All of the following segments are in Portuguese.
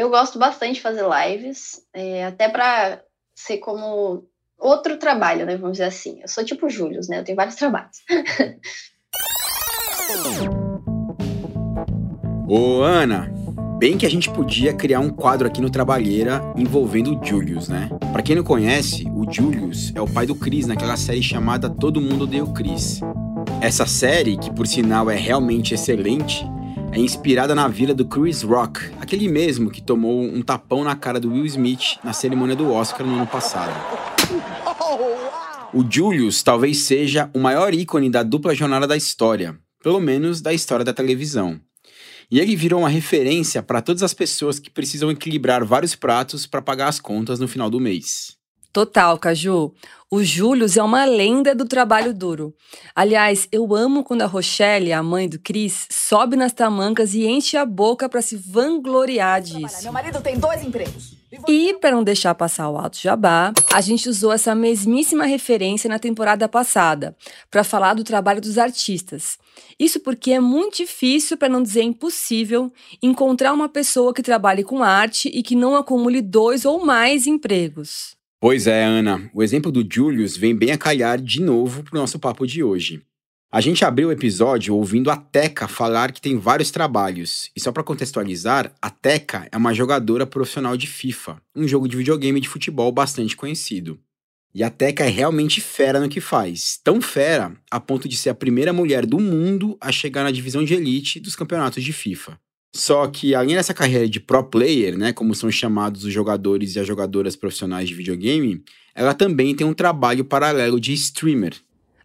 Eu gosto bastante de fazer lives, é, até para ser como outro trabalho, né? Vamos dizer assim. Eu sou tipo Július, né? Eu tenho vários trabalhos. Ô, Ana, bem que a gente podia criar um quadro aqui no Trabalheira envolvendo o Julius, né? Para quem não conhece, o Julius é o pai do Chris naquela série chamada Todo Mundo Odeia o Chris. Essa série, que por sinal é realmente excelente, é inspirada na vila do Chris Rock, aquele mesmo que tomou um tapão na cara do Will Smith na cerimônia do Oscar no ano passado. O Julius talvez seja o maior ícone da dupla jornada da história, pelo menos da história da televisão. E ele virou uma referência para todas as pessoas que precisam equilibrar vários pratos para pagar as contas no final do mês. Total, Caju. O Július é uma lenda do trabalho duro. Aliás, eu amo quando a Rochelle, a mãe do Cris, sobe nas tamancas e enche a boca para se vangloriar disso. Meu marido tem dois empregos. E, para não deixar passar o alto jabá, a gente usou essa mesmíssima referência na temporada passada, para falar do trabalho dos artistas. Isso porque é muito difícil, para não dizer impossível, encontrar uma pessoa que trabalhe com arte e que não acumule dois ou mais empregos. Pois é, Ana. O exemplo do Julius vem bem a calhar de novo pro nosso papo de hoje. A gente abriu o episódio ouvindo a Teca falar que tem vários trabalhos. E só para contextualizar, a Teca é uma jogadora profissional de FIFA, um jogo de videogame de futebol bastante conhecido. E a Teca é realmente fera no que faz. Tão fera a ponto de ser a primeira mulher do mundo a chegar na divisão de elite dos campeonatos de FIFA. Só que além dessa carreira de pro player, né, como são chamados os jogadores e as jogadoras profissionais de videogame, ela também tem um trabalho paralelo de streamer.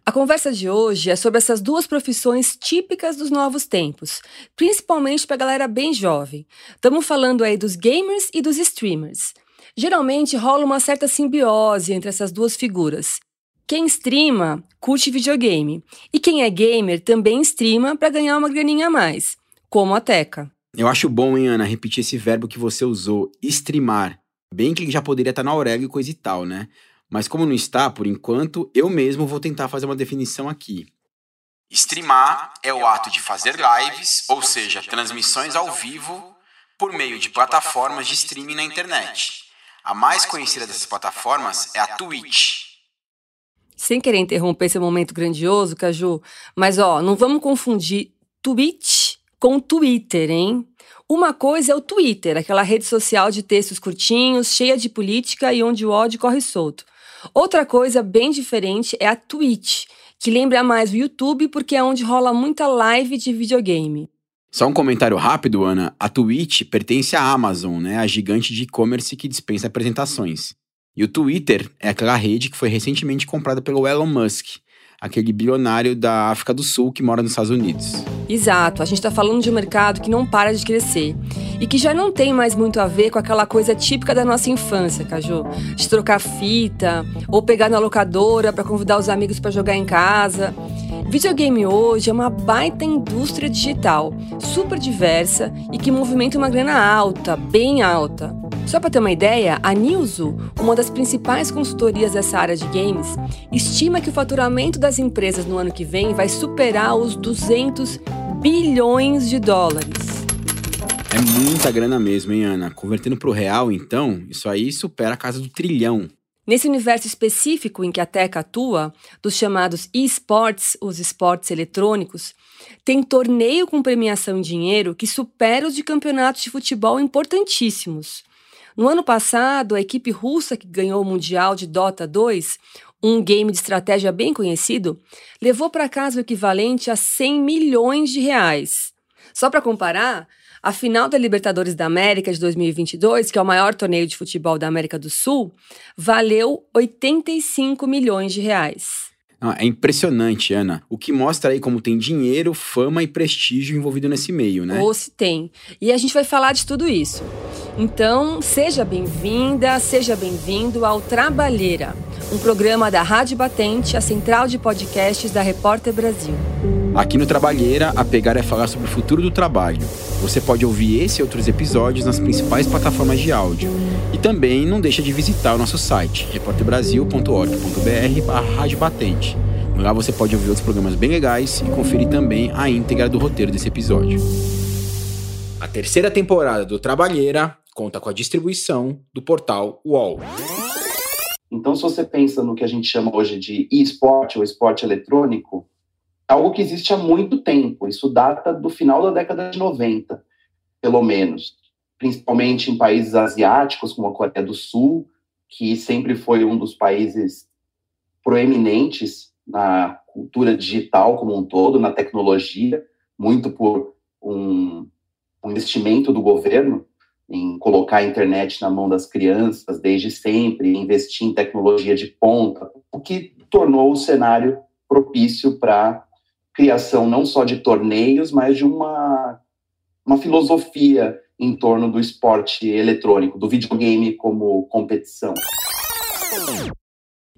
A conversa de hoje é sobre essas duas profissões típicas dos novos tempos, principalmente para a galera bem jovem. Estamos falando aí dos gamers e dos streamers. Geralmente rola uma certa simbiose entre essas duas figuras. Quem streama curte videogame, e quem é gamer também streama para ganhar uma graninha a mais, como a Teca. Eu acho bom, hein, Ana, repetir esse verbo que você usou, streamar. Bem que ele já poderia estar na Aurélio e coisa e tal, né? Mas como não está, por enquanto, eu mesmo vou tentar fazer uma definição aqui. Streamar é o ato de fazer lives, ou seja, transmissões ao vivo, por meio de plataformas de streaming na internet. A mais conhecida dessas plataformas é a Twitch. Sem querer interromper esse momento grandioso, Caju, mas ó, não vamos confundir Twitch com Twitter, hein? Uma coisa é o Twitter, aquela rede social de textos curtinhos, cheia de política e onde o ódio corre solto. Outra coisa bem diferente é a Twitch, que lembra mais o YouTube porque é onde rola muita live de videogame. Só um comentário rápido, Ana. A Twitch pertence à Amazon, né? A gigante de e-commerce que dispensa apresentações. E o Twitter é aquela rede que foi recentemente comprada pelo Elon Musk aquele bilionário da África do Sul que mora nos Estados Unidos. Exato, a gente está falando de um mercado que não para de crescer e que já não tem mais muito a ver com aquela coisa típica da nossa infância, Caju, de trocar fita ou pegar na locadora para convidar os amigos para jogar em casa. Videogame hoje é uma baita indústria digital, super diversa e que movimenta uma grana alta, bem alta. Só para ter uma ideia, a Nilzo, uma das principais consultorias dessa área de games, estima que o faturamento das empresas no ano que vem vai superar os 200 bilhões de dólares. É muita grana mesmo, hein, Ana? Convertendo para o real, então, isso aí supera a casa do trilhão. Nesse universo específico em que a Teca atua, dos chamados esports, os esportes eletrônicos, tem torneio com premiação em dinheiro que supera os de campeonatos de futebol importantíssimos. No ano passado, a equipe russa que ganhou o Mundial de Dota 2, um game de estratégia bem conhecido, levou para casa o equivalente a 100 milhões de reais. Só para comparar, a final da Libertadores da América de 2022, que é o maior torneio de futebol da América do Sul, valeu 85 milhões de reais. É impressionante, Ana. O que mostra aí como tem dinheiro, fama e prestígio envolvido nesse meio, né? Ou se tem. E a gente vai falar de tudo isso. Então, seja bem-vinda, seja bem-vindo ao Trabalheira, um programa da Rádio Batente, a central de podcasts da Repórter Brasil. Aqui no Trabalheira, a pegada é falar sobre o futuro do trabalho. Você pode ouvir esse e outros episódios nas principais plataformas de áudio. E também não deixa de visitar o nosso site, repórterbrasil.org.br Batente. Lá você pode ouvir outros programas bem legais e conferir também a íntegra do roteiro desse episódio. A terceira temporada do Trabalheira conta com a distribuição do portal UOL. Então, se você pensa no que a gente chama hoje de e-sport ou esporte eletrônico, algo que existe há muito tempo. Isso data do final da década de 90, pelo menos. Principalmente em países asiáticos, como a Coreia do Sul, que sempre foi um dos países proeminentes na cultura digital como um todo, na tecnologia, muito por um, um investimento do governo em colocar a internet na mão das crianças desde sempre, investir em tecnologia de ponta, o que tornou o cenário propício para criação não só de torneios, mas de uma, uma filosofia em torno do esporte eletrônico, do videogame como competição.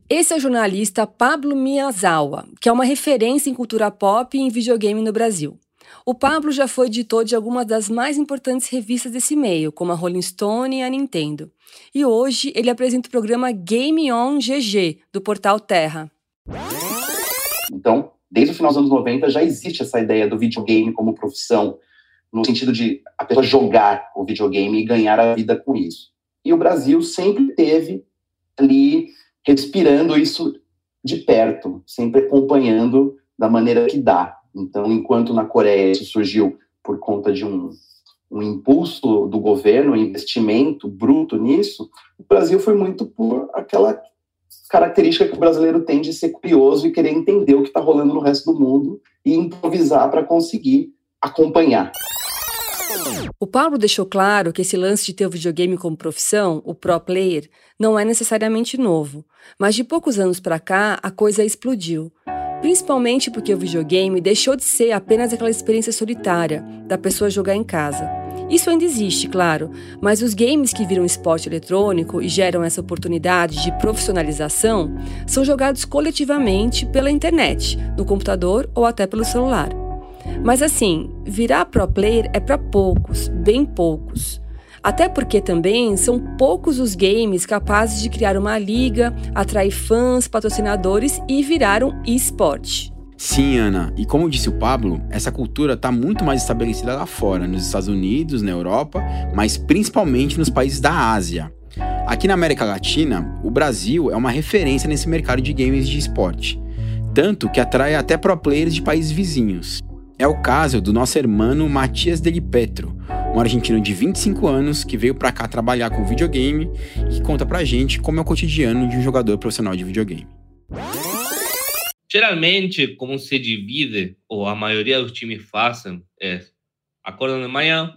Esse é o jornalista Pablo Miyazawa, que é uma referência em cultura pop e em videogame no Brasil. O Pablo já foi editor de algumas das mais importantes revistas desse meio, como a Rolling Stone e a Nintendo. E hoje ele apresenta o programa Game On GG, do portal Terra. Então, desde o final dos anos 90 já existe essa ideia do videogame como profissão, no sentido de a pessoa jogar o videogame e ganhar a vida com isso. E o Brasil sempre teve ali respirando isso de perto, sempre acompanhando da maneira que dá. Então, enquanto na Coreia isso surgiu por conta de um, um impulso do governo, um investimento bruto nisso, o Brasil foi muito por aquela característica que o brasileiro tem de ser curioso e querer entender o que está rolando no resto do mundo e improvisar para conseguir acompanhar. O Pablo deixou claro que esse lance de ter o videogame como profissão, o pro player, não é necessariamente novo, mas de poucos anos para cá a coisa explodiu. Principalmente porque o videogame deixou de ser apenas aquela experiência solitária da pessoa jogar em casa. Isso ainda existe, claro, mas os games que viram esporte eletrônico e geram essa oportunidade de profissionalização são jogados coletivamente pela internet, no computador ou até pelo celular. Mas assim, virar pro player é para poucos, bem poucos. Até porque também são poucos os games capazes de criar uma liga, atrair fãs, patrocinadores e virar um esporte. Sim, Ana. E como disse o Pablo, essa cultura está muito mais estabelecida lá fora, nos Estados Unidos, na Europa, mas principalmente nos países da Ásia. Aqui na América Latina, o Brasil é uma referência nesse mercado de games de esporte. Tanto que atrai até pro players de países vizinhos. É o caso do nosso irmão Matias Deli Petro, um argentino de 25 anos que veio para cá trabalhar com videogame e que conta pra gente como é o cotidiano de um jogador profissional de videogame. Geralmente, como se divide, ou a maioria dos times fazem, é acordam de manhã,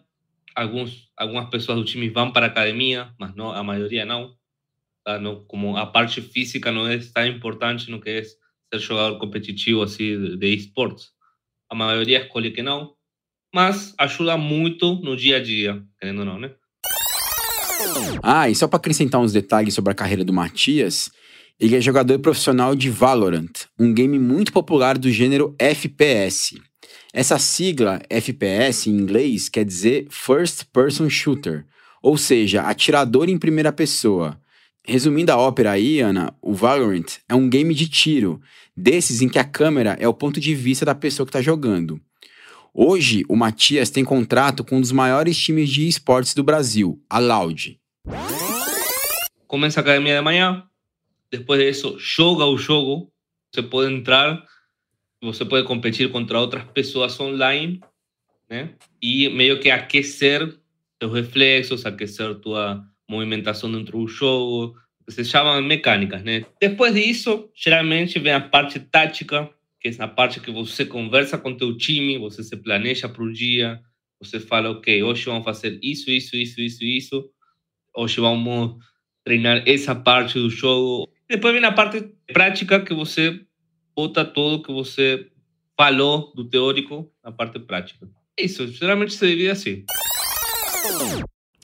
alguns, algumas pessoas do time vão para a academia, mas não, a maioria não. Tá? não. Como a parte física não é tão importante no que é ser jogador competitivo assim, de esportes a maioria escolhe que não, mas ajuda muito no dia a dia, querendo ou não, né? Ah, e só para acrescentar uns detalhes sobre a carreira do Matias, ele é jogador profissional de Valorant, um game muito popular do gênero FPS. Essa sigla FPS em inglês quer dizer First Person Shooter, ou seja, atirador em primeira pessoa. Resumindo a ópera aí, Ana, o Valorant é um game de tiro, desses em que a câmera é o ponto de vista da pessoa que está jogando. Hoje, o Matias tem contrato com um dos maiores times de esportes do Brasil, a Loud. Começa a academia de manhã, depois disso, joga o jogo. Você pode entrar, você pode competir contra outras pessoas online, né? E meio que aquecer seus reflexos, aquecer tua movimentação dentro do jogo, se chamam mecânicas, né? Depois disso, geralmente vem a parte tática, que é a parte que você conversa com teu time, você se planeja para o dia, você fala, ok, hoje vamos fazer isso, isso, isso, isso, isso, hoje vamos treinar essa parte do jogo. Depois vem a parte prática, que você bota tudo que você falou do teórico na parte prática. Isso, geralmente se divide assim.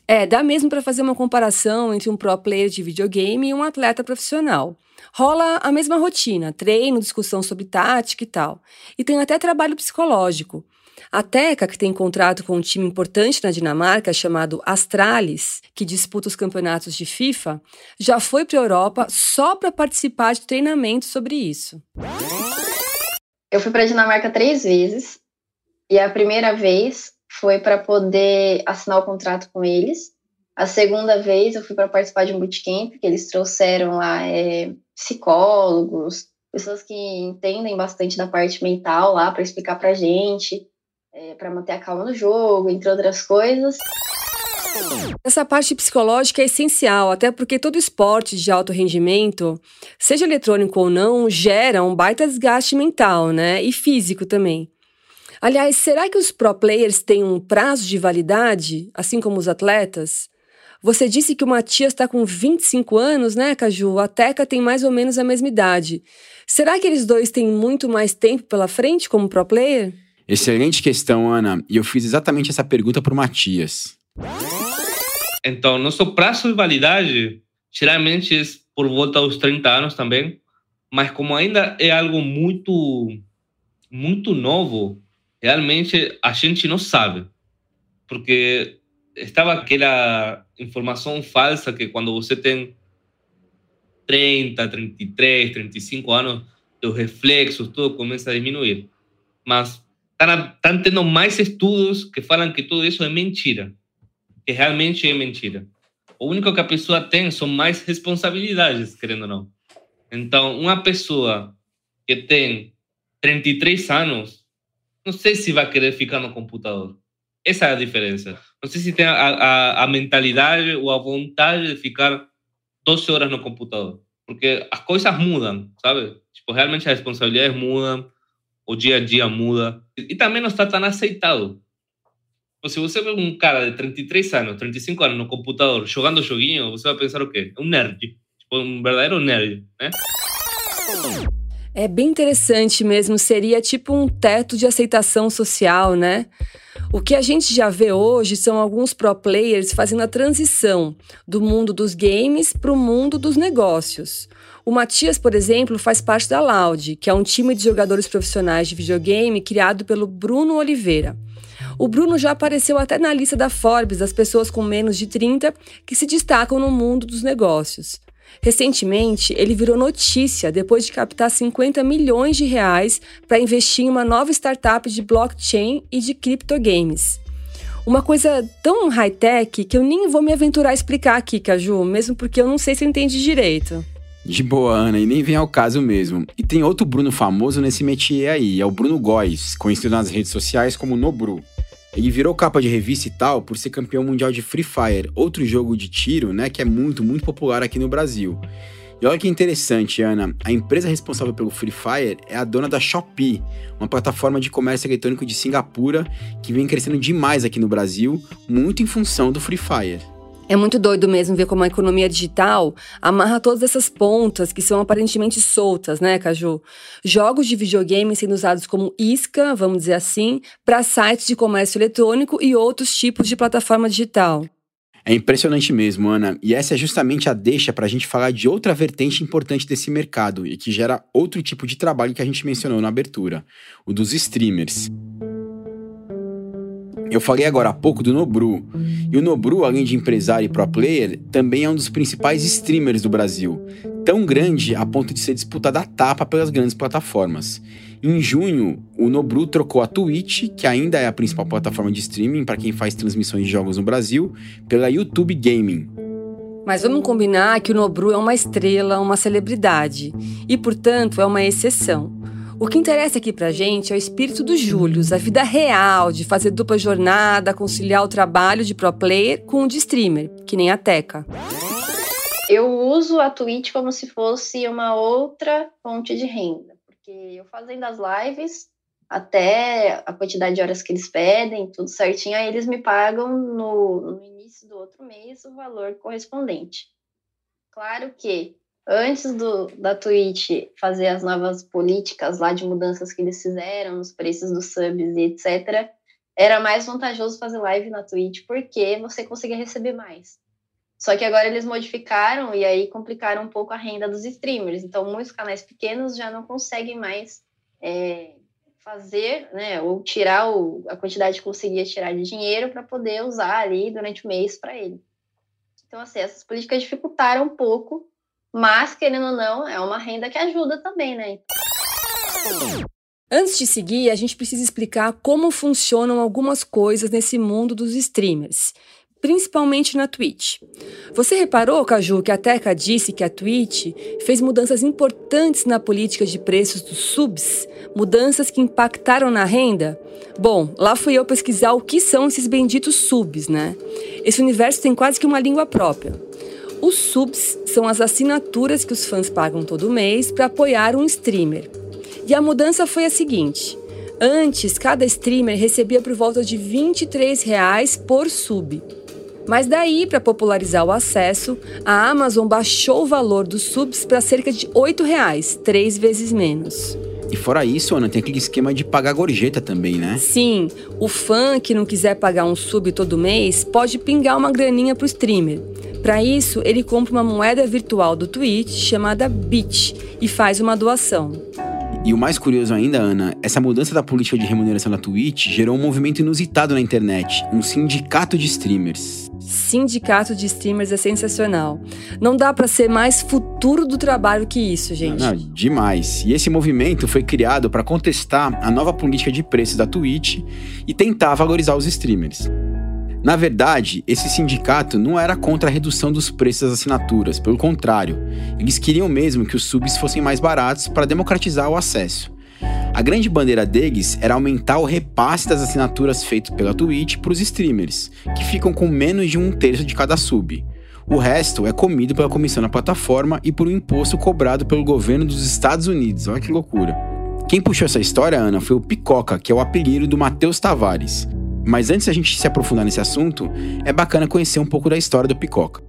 É, dá mesmo para fazer uma comparação entre um pro player de videogame e um atleta profissional. Rola a mesma rotina, treino, discussão sobre tática e tal. E tem até trabalho psicológico. A Teca, que tem contrato com um time importante na Dinamarca chamado Astralis, que disputa os campeonatos de FIFA, já foi para a Europa só para participar de treinamentos sobre isso. Eu fui para a Dinamarca três vezes e a primeira vez foi para poder assinar o contrato com eles. A segunda vez eu fui para participar de um bootcamp que eles trouxeram lá é, psicólogos, pessoas que entendem bastante da parte mental lá para explicar para gente, é, para manter a calma no jogo, entre outras coisas. Essa parte psicológica é essencial, até porque todo esporte de alto rendimento, seja eletrônico ou não, gera um baita desgaste mental, né? E físico também. Aliás, será que os pro players têm um prazo de validade, assim como os atletas? Você disse que o Matias está com 25 anos, né, Caju? A Teca tem mais ou menos a mesma idade. Será que eles dois têm muito mais tempo pela frente como pro player? Excelente questão, Ana. E eu fiz exatamente essa pergunta para o Matias. Então, nosso prazo de validade geralmente é por volta aos 30 anos também, mas como ainda é algo muito, muito novo, realmente a gente não sabe. Porque estava aquela informação falsa que quando você tem 30, 33, 35 anos, os reflexos, tudo começa a diminuir. Mas estão tendo mais estudos que falam que tudo isso é mentira que realmente é mentira. O único que a pessoa tem são mais responsabilidades, querendo ou não. Então, uma pessoa que tem 33 anos, não sei se vai querer ficar no computador. Essa é a diferença. Não sei se tem a, a, a mentalidade ou a vontade de ficar 12 horas no computador. Porque as coisas mudam, sabe? Tipo, realmente as responsabilidades mudam, o dia a dia muda. E também não está tão aceitado. Se você vê um cara de 33 anos, 35 anos no computador jogando joguinho, você vai pensar o quê? É um nerd. Tipo, um verdadeiro nerd, né? É bem interessante mesmo, seria tipo um teto de aceitação social, né? O que a gente já vê hoje são alguns pro players fazendo a transição do mundo dos games para o mundo dos negócios. O Matias, por exemplo, faz parte da Loud, que é um time de jogadores profissionais de videogame criado pelo Bruno Oliveira. O Bruno já apareceu até na lista da Forbes das pessoas com menos de 30 que se destacam no mundo dos negócios. Recentemente, ele virou notícia depois de captar 50 milhões de reais para investir em uma nova startup de blockchain e de criptogames. Uma coisa tão high-tech que eu nem vou me aventurar a explicar aqui, Caju, mesmo porque eu não sei se entende direito. De boa, Ana, e nem vem ao caso mesmo. E tem outro Bruno famoso nesse métier aí, é o Bruno Góes, conhecido nas redes sociais como Nobru. Ele virou capa de revista e tal por ser campeão mundial de Free Fire, outro jogo de tiro, né, que é muito, muito popular aqui no Brasil. E olha que interessante, Ana, a empresa responsável pelo Free Fire é a dona da Shopee, uma plataforma de comércio eletrônico de Singapura que vem crescendo demais aqui no Brasil, muito em função do Free Fire. É muito doido mesmo ver como a economia digital amarra todas essas pontas que são aparentemente soltas, né, Caju? Jogos de videogame sendo usados como isca, vamos dizer assim, para sites de comércio eletrônico e outros tipos de plataforma digital. É impressionante mesmo, Ana. E essa é justamente a deixa para a gente falar de outra vertente importante desse mercado e que gera outro tipo de trabalho que a gente mencionou na abertura: o dos streamers. Eu falei agora há pouco do Nobru. E o Nobru, além de empresário e pro player, também é um dos principais streamers do Brasil. Tão grande a ponto de ser disputada a tapa pelas grandes plataformas. Em junho, o Nobru trocou a Twitch, que ainda é a principal plataforma de streaming para quem faz transmissões de jogos no Brasil, pela YouTube Gaming. Mas vamos combinar que o Nobru é uma estrela, uma celebridade, e portanto é uma exceção. O que interessa aqui pra gente é o espírito do Július, a vida real de fazer dupla jornada, conciliar o trabalho de pro player com o de streamer, que nem a Teca. Eu uso a Twitch como se fosse uma outra fonte de renda, porque eu fazendo as lives, até a quantidade de horas que eles pedem, tudo certinho, aí eles me pagam no, no início do outro mês o valor correspondente. Claro que antes do, da Twitch fazer as novas políticas lá de mudanças que eles fizeram nos preços dos subs e etc., era mais vantajoso fazer live na Twitch porque você conseguia receber mais. Só que agora eles modificaram e aí complicaram um pouco a renda dos streamers. Então, muitos canais pequenos já não conseguem mais é, fazer, né, ou tirar o, a quantidade que conseguia tirar de dinheiro para poder usar ali durante o mês para ele. Então, assim, essas políticas dificultaram um pouco mas, querendo ou não, é uma renda que ajuda também, né? Antes de seguir, a gente precisa explicar como funcionam algumas coisas nesse mundo dos streamers. principalmente na Twitch. Você reparou, Caju, que a Teca disse que a Twitch fez mudanças importantes na política de preços dos subs, mudanças que impactaram na renda? Bom, lá fui eu pesquisar o que são esses benditos subs, né? Esse universo tem quase que uma língua própria. Os subs são as assinaturas que os fãs pagam todo mês para apoiar um streamer. E a mudança foi a seguinte: antes, cada streamer recebia por volta de 23 reais por sub. Mas daí, para popularizar o acesso, a Amazon baixou o valor dos subs para cerca de 8 reais, três vezes menos. E fora isso, Ana, tem aquele esquema de pagar gorjeta também, né? Sim, o fã que não quiser pagar um sub todo mês pode pingar uma graninha pro streamer. Para isso, ele compra uma moeda virtual do Twitch chamada Bit e faz uma doação. E o mais curioso ainda, Ana, essa mudança da política de remuneração da Twitch gerou um movimento inusitado na internet, um sindicato de streamers. Sindicato de streamers é sensacional. Não dá para ser mais futuro do trabalho que isso, gente. Não, não, demais. E esse movimento foi criado para contestar a nova política de preços da Twitch e tentar valorizar os streamers. Na verdade, esse sindicato não era contra a redução dos preços das assinaturas, pelo contrário, eles queriam mesmo que os subs fossem mais baratos para democratizar o acesso. A grande bandeira deles era aumentar o repasse das assinaturas feito pela Twitch para os streamers, que ficam com menos de um terço de cada sub. O resto é comido pela comissão da plataforma e por um imposto cobrado pelo governo dos Estados Unidos. Olha que loucura. Quem puxou essa história, Ana, foi o Picoca, que é o apelido do Matheus Tavares. Mas antes da gente se aprofundar nesse assunto, é bacana conhecer um pouco da história do Picoca.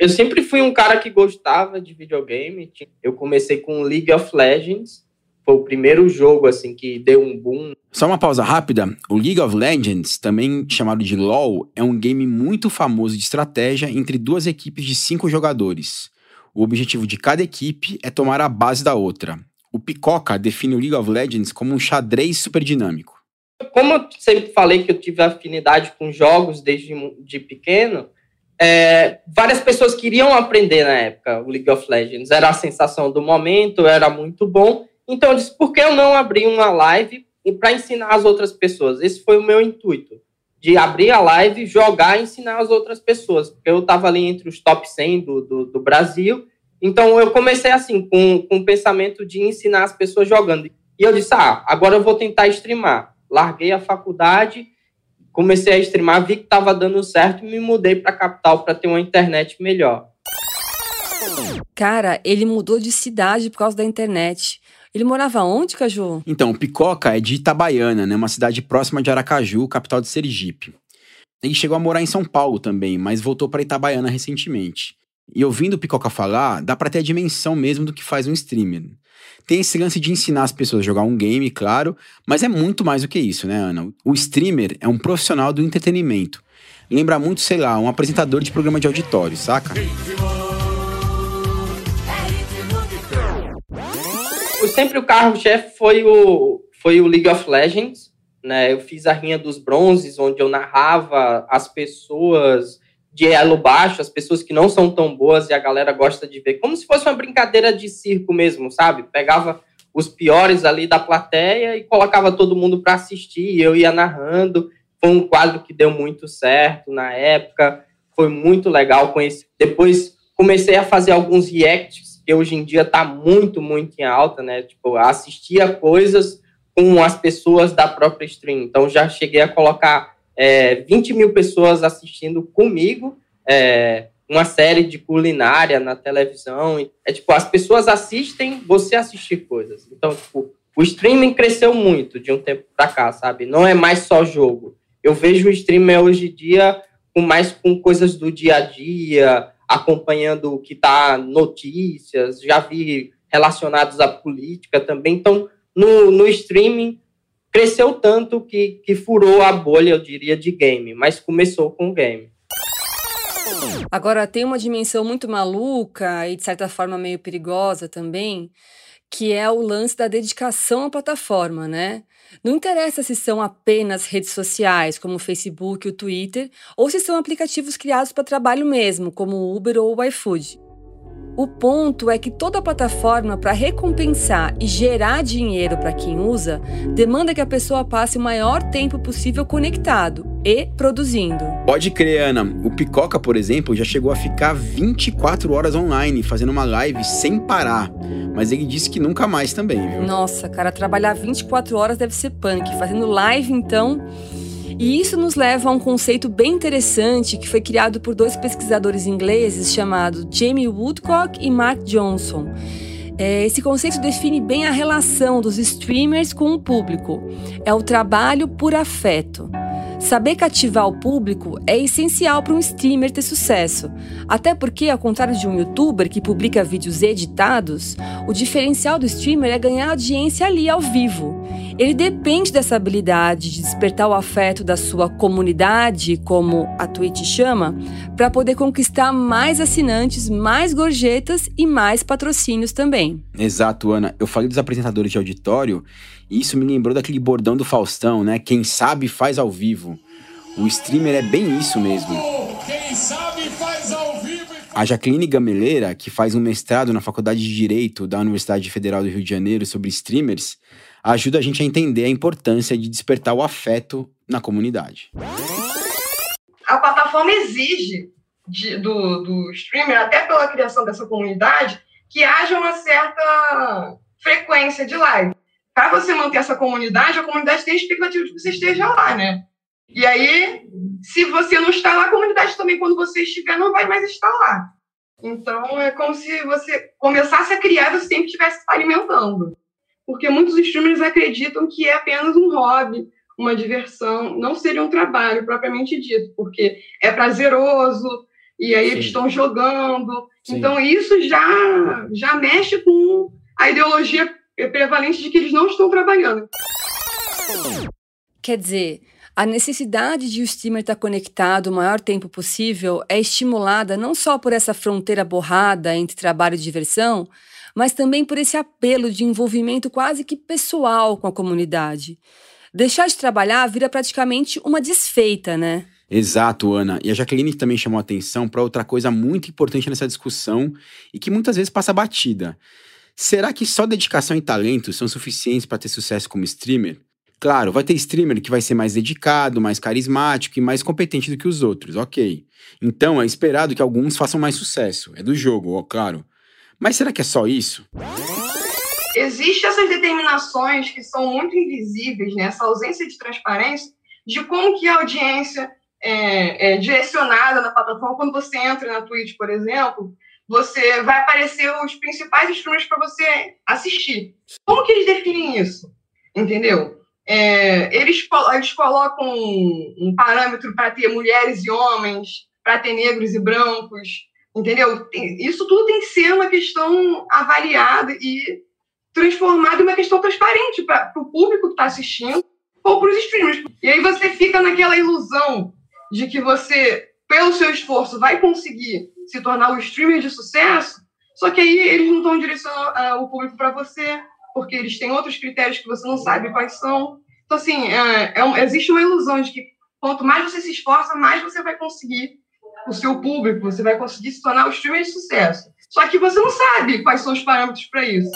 Eu sempre fui um cara que gostava de videogame. Eu comecei com League of Legends. Foi o primeiro jogo assim que deu um boom. Só uma pausa rápida. O League of Legends, também chamado de LoL, é um game muito famoso de estratégia entre duas equipes de cinco jogadores. O objetivo de cada equipe é tomar a base da outra. O Picoca define o League of Legends como um xadrez super dinâmico como eu sempre falei que eu tive afinidade com jogos desde de pequeno, é, várias pessoas queriam aprender na época o League of Legends. Era a sensação do momento, era muito bom. Então eu disse, por que eu não abrir uma live para ensinar as outras pessoas? Esse foi o meu intuito, de abrir a live, jogar e ensinar as outras pessoas. Porque eu estava ali entre os top 100 do, do, do, Brasil. Então eu comecei assim, com, com o pensamento de ensinar as pessoas jogando. E eu disse, ah, agora eu vou tentar streamar larguei a faculdade, comecei a streamar, vi que estava dando certo e me mudei para a capital para ter uma internet melhor. Cara, ele mudou de cidade por causa da internet. Ele morava onde, Caju? Então, Picoca é de Itabaiana, né? Uma cidade próxima de Aracaju, capital de Sergipe. Ele chegou a morar em São Paulo também, mas voltou para Itabaiana recentemente. E ouvindo o Picoca falar, dá para ter a dimensão mesmo do que faz um streamer. Tem esse lance de ensinar as pessoas a jogar um game, claro, mas é muito mais do que isso, né, Ana? O streamer é um profissional do entretenimento. Lembra muito, sei lá, um apresentador de programa de auditório, saca? Sempre o carro-chefe foi o, foi o League of Legends, né? Eu fiz a Rinha dos Bronzes, onde eu narrava as pessoas de elo baixo, as pessoas que não são tão boas e a galera gosta de ver, como se fosse uma brincadeira de circo mesmo, sabe? Pegava os piores ali da plateia e colocava todo mundo para assistir, e eu ia narrando. Foi um quadro que deu muito certo na época, foi muito legal conhecer. Depois comecei a fazer alguns reacts, que hoje em dia está muito, muito em alta, né? Tipo, assistia coisas com as pessoas da própria stream. Então já cheguei a colocar é, 20 mil pessoas assistindo comigo é, uma série de culinária na televisão. É tipo, as pessoas assistem você assistir coisas. Então, tipo, o streaming cresceu muito de um tempo para cá, sabe? Não é mais só jogo. Eu vejo o streaming hoje em dia com mais com coisas do dia a dia, acompanhando o que tá notícias, já vi relacionados à política também. Então, no, no streaming, cresceu tanto que, que furou a bolha, eu diria, de game, mas começou com game. Agora, tem uma dimensão muito maluca e, de certa forma, meio perigosa também, que é o lance da dedicação à plataforma, né? Não interessa se são apenas redes sociais, como o Facebook o Twitter, ou se são aplicativos criados para trabalho mesmo, como o Uber ou o iFood. O ponto é que toda plataforma, para recompensar e gerar dinheiro para quem usa, demanda que a pessoa passe o maior tempo possível conectado e produzindo. Pode crer, Ana. O Picoca, por exemplo, já chegou a ficar 24 horas online fazendo uma live sem parar. Mas ele disse que nunca mais também, viu? Nossa, cara, trabalhar 24 horas deve ser punk. Fazendo live, então. E isso nos leva a um conceito bem interessante que foi criado por dois pesquisadores ingleses chamados Jamie Woodcock e Mark Johnson. É, esse conceito define bem a relação dos streamers com o público. É o trabalho por afeto. Saber cativar o público é essencial para um streamer ter sucesso. Até porque, ao contrário de um youtuber que publica vídeos editados, o diferencial do streamer é ganhar audiência ali ao vivo. Ele depende dessa habilidade de despertar o afeto da sua comunidade, como a Twitch chama, para poder conquistar mais assinantes, mais gorjetas e mais patrocínios também. Exato, Ana. Eu falei dos apresentadores de auditório e isso me lembrou daquele bordão do Faustão, né? Quem sabe faz ao vivo. O streamer é bem isso mesmo. Quem sabe faz ao vivo. A Jaqueline Gameleira, que faz um mestrado na Faculdade de Direito da Universidade Federal do Rio de Janeiro sobre streamers, ajuda a gente a entender a importância de despertar o afeto na comunidade. A plataforma exige de, do, do streamer, até pela criação dessa comunidade, que haja uma certa frequência de live. Para você manter essa comunidade, a comunidade tem expectativa de que você esteja lá, né? E aí, se você não está lá, a comunidade também, quando você estiver, não vai mais estar lá. Então, é como se você começasse a criar e você sempre estivesse alimentando porque muitos streamers acreditam que é apenas um hobby, uma diversão, não seria um trabalho propriamente dito, porque é prazeroso e aí Sim. eles estão jogando. Sim. Então isso já já mexe com a ideologia prevalente de que eles não estão trabalhando. Quer dizer, a necessidade de o streamer estar conectado o maior tempo possível é estimulada não só por essa fronteira borrada entre trabalho e diversão, mas também por esse apelo de envolvimento quase que pessoal com a comunidade. Deixar de trabalhar vira praticamente uma desfeita, né? Exato, Ana. E a Jaqueline também chamou atenção para outra coisa muito importante nessa discussão e que muitas vezes passa batida. Será que só dedicação e talento são suficientes para ter sucesso como streamer? Claro, vai ter streamer que vai ser mais dedicado, mais carismático e mais competente do que os outros, ok. Então é esperado que alguns façam mais sucesso. É do jogo, ó, claro. Mas será que é só isso? Existem essas determinações que são muito invisíveis, né? essa ausência de transparência, de como que a audiência é, é direcionada na plataforma. Quando você entra na Twitch, por exemplo, você vai aparecer os principais streamers para você assistir. Como que eles definem isso? Entendeu? É, eles, eles colocam um, um parâmetro para ter mulheres e homens, para ter negros e brancos, Entendeu? Isso tudo tem que ser uma questão avaliada e transformada em uma questão transparente para o público que está assistindo ou para os streamers. E aí você fica naquela ilusão de que você, pelo seu esforço, vai conseguir se tornar um streamer de sucesso, só que aí eles não estão direcionando uh, o público para você, porque eles têm outros critérios que você não sabe quais são. Então, assim, é, é um, existe uma ilusão de que quanto mais você se esforça, mais você vai conseguir o seu público, você vai conseguir se tornar um streamer de sucesso. Só que você não sabe quais são os parâmetros para isso.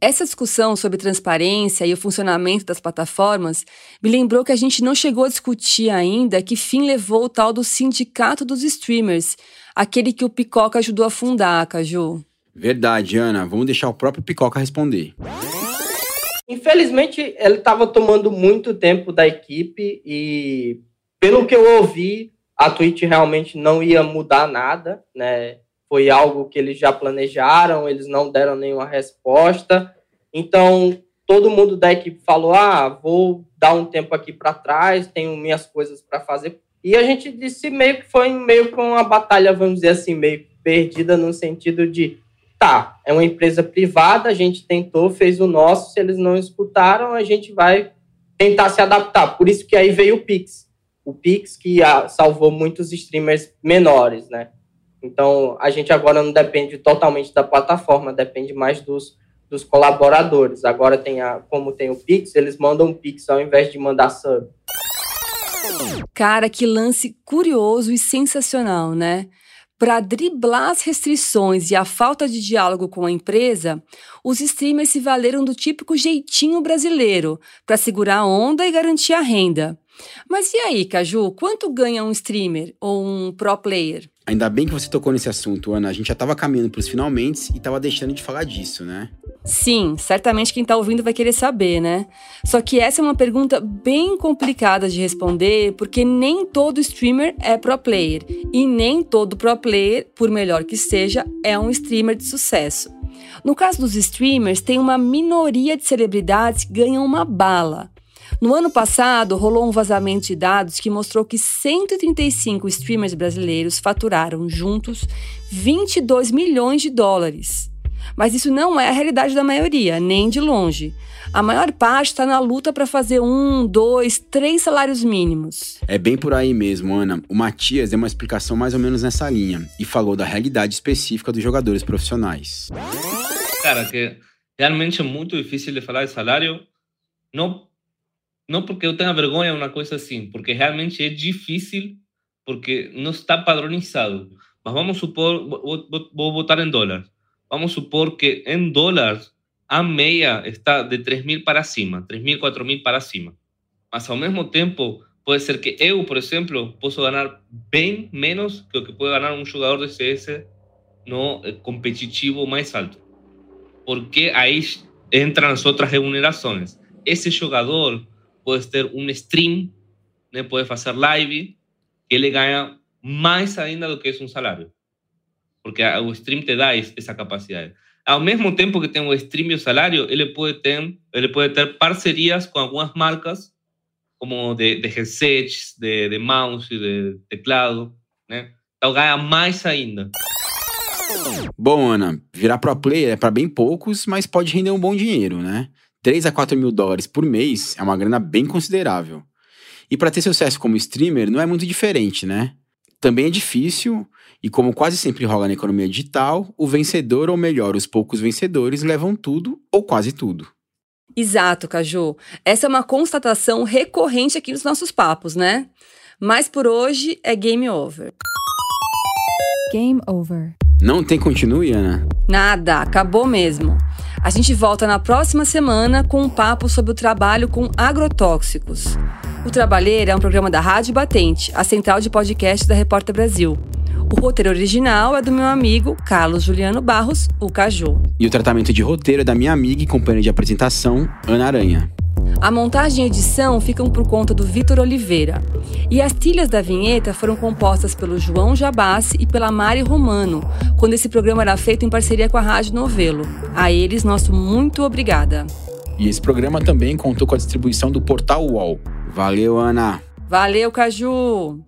Essa discussão sobre transparência e o funcionamento das plataformas me lembrou que a gente não chegou a discutir ainda que fim levou o tal do sindicato dos streamers, aquele que o Picoca ajudou a fundar, Caju. Verdade, Ana. Vamos deixar o próprio Picoca responder. Infelizmente, ele estava tomando muito tempo da equipe e, pelo que eu ouvi, a Twitch realmente não ia mudar nada, né? Foi algo que eles já planejaram, eles não deram nenhuma resposta. Então, todo mundo da equipe falou: "Ah, vou dar um tempo aqui para trás, tenho minhas coisas para fazer". E a gente disse meio que foi meio com uma batalha, vamos dizer assim, meio perdida no sentido de tá, é uma empresa privada, a gente tentou, fez o nosso, se eles não escutaram, a gente vai tentar se adaptar. Por isso que aí veio o Pix o Pix que a, salvou muitos streamers menores, né? Então, a gente agora não depende totalmente da plataforma, depende mais dos, dos colaboradores. Agora, tem a, como tem o Pix, eles mandam um Pix ao invés de mandar sub. Cara, que lance curioso e sensacional, né? Para driblar as restrições e a falta de diálogo com a empresa, os streamers se valeram do típico jeitinho brasileiro para segurar a onda e garantir a renda. Mas e aí, Caju, quanto ganha um streamer ou um pro player? Ainda bem que você tocou nesse assunto, Ana. A gente já estava caminhando para os finalmente e estava deixando de falar disso, né? Sim, certamente quem está ouvindo vai querer saber, né? Só que essa é uma pergunta bem complicada de responder, porque nem todo streamer é pro player e nem todo pro player, por melhor que seja, é um streamer de sucesso. No caso dos streamers, tem uma minoria de celebridades que ganham uma bala. No ano passado, rolou um vazamento de dados que mostrou que 135 streamers brasileiros faturaram juntos 22 milhões de dólares. Mas isso não é a realidade da maioria, nem de longe. A maior parte está na luta para fazer um, dois, três salários mínimos. É bem por aí mesmo, Ana. O Matias deu uma explicação mais ou menos nessa linha e falou da realidade específica dos jogadores profissionais. Cara, que realmente é muito difícil de falar de salário, não não porque eu tenha vergonha uma coisa assim, porque realmente é difícil, porque não está padronizado. Mas vamos supor, vou, vou, vou botar dólar. Vamos supor que em dólar a meia está de 3 mil para cima, 3 mil, 4 mil para cima. Mas ao mesmo tempo, pode ser que eu, por exemplo, possa ganhar bem menos que o que pode ganhar um jogador de CS no eh, competitivo mais alto. Porque aí entram as outras remunerações. Esse jogador pode ter um stream, né, pode fazer live, ele ganha mais ainda do que um salário. Porque o stream te dá essa capacidade. Ao mesmo tempo que tem o stream e o salário, ele pode ter, ele pode ter parcerias com algumas marcas, como de, de headsets, de, de mouse, de teclado, né? Então ganha mais ainda. Bom, Ana, virar pro player é para bem poucos, mas pode render um bom dinheiro, né? 3 a 4 mil dólares por mês é uma grana bem considerável. E para ter sucesso como streamer não é muito diferente, né? Também é difícil, e como quase sempre rola na economia digital, o vencedor, ou melhor, os poucos vencedores, levam tudo ou quase tudo. Exato, Caju. Essa é uma constatação recorrente aqui nos nossos papos, né? Mas por hoje é game over. Game over. Não tem continue, Ana? Nada, acabou mesmo. A gente volta na próxima semana com um papo sobre o trabalho com agrotóxicos. O Trabalheira é um programa da Rádio Batente, a central de podcast da Repórter Brasil. O roteiro original é do meu amigo Carlos Juliano Barros, o Caju. E o tratamento de roteiro é da minha amiga e companheira de apresentação, Ana Aranha. A montagem e edição ficam por conta do Vitor Oliveira. E as trilhas da vinheta foram compostas pelo João Jabassi e pela Mari Romano, quando esse programa era feito em parceria com a Rádio Novelo. A eles, nosso muito obrigada. E esse programa também contou com a distribuição do Portal UOL. Valeu, Ana! Valeu, Caju!